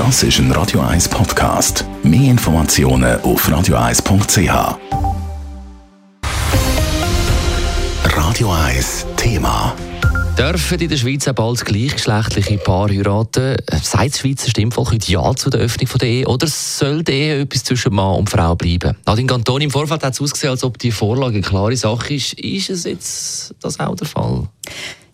Das ist ein Radio 1 Podcast. Mehr Informationen auf radio1.ch. Radio 1 Thema. Dürfen in der Schweiz auch bald gleichgeschlechtliche Paare heiraten? Sagt das Schweizer Stimmvolk heute Ja zu der Öffnung der Ehe? Oder soll die Ehe etwas zwischen Mann und Frau bleiben? Nadine Kanton, im Vorfeld hat es ausgesehen, als ob die Vorlage eine klare Sache ist. Ist es jetzt das auch der Fall?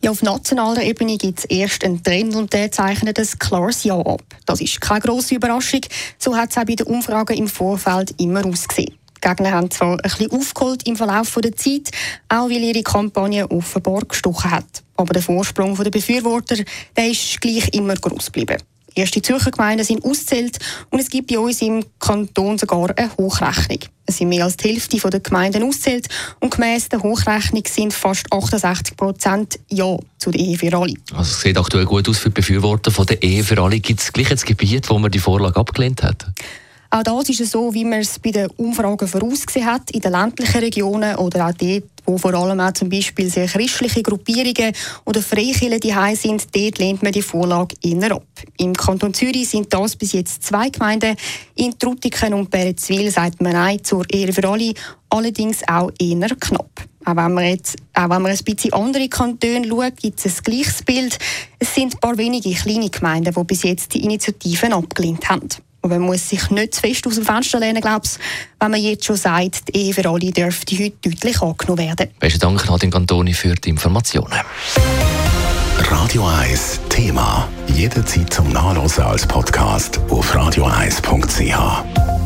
Ja, auf nationaler Ebene gibt es erst einen Trend und der zeichnet ein klares Ja ab. Das ist keine grosse Überraschung. So hat es auch bei den Umfragen im Vorfeld immer ausgesehen. Die Gegner haben zwar ein bisschen aufgeholt im Verlauf der Zeit, auch weil ihre Kampagne offenbar gestochen hat. Aber der Vorsprung der Befürworter der ist gleich immer groß geblieben. Erste Zürcher Gemeinden sind auszählt und es gibt bei uns im Kanton sogar eine Hochrechnung. Es sind mehr als die Hälfte der Gemeinden auszählt und gemäss der Hochrechnung sind fast 68 Prozent Ja zu der Ehe für alle. Also es sieht aktuell gut aus für die Befürworter von der Ehe für alle. Gibt es gleich ein Gebiet, wo man die Vorlage abgelehnt hat? Auch das ist so, wie man es bei den Umfragen vorausgesehen hat, in den ländlichen Regionen oder auch dort, wo vor allem auch zum Beispiel sehr christliche Gruppierungen oder Freikirchen die sind, dort lehnt man die Vorlage eher ab. Im Kanton Zürich sind das bis jetzt zwei Gemeinden. In Trutiken und Berenzwil sagt man Nein zur Ehre für alle, allerdings auch eher knapp. Auch wenn man jetzt, auch wenn man ein bisschen andere Kantone schaut, gibt es ein gleiches Bild. Es sind ein paar wenige kleine Gemeinden, die bis jetzt die Initiativen abgelehnt haben. Und man muss sich nicht zu fest aus dem Fenster lehnen, glaub's, wenn man jetzt schon sagt, die Ehe für alle dürfte heute deutlich angenommen werden. Besten Dank, Nadine Cantoni, für die Informationen. Radio 1 Thema. Jederzeit zum Nachlesen als Podcast auf radio1.ch.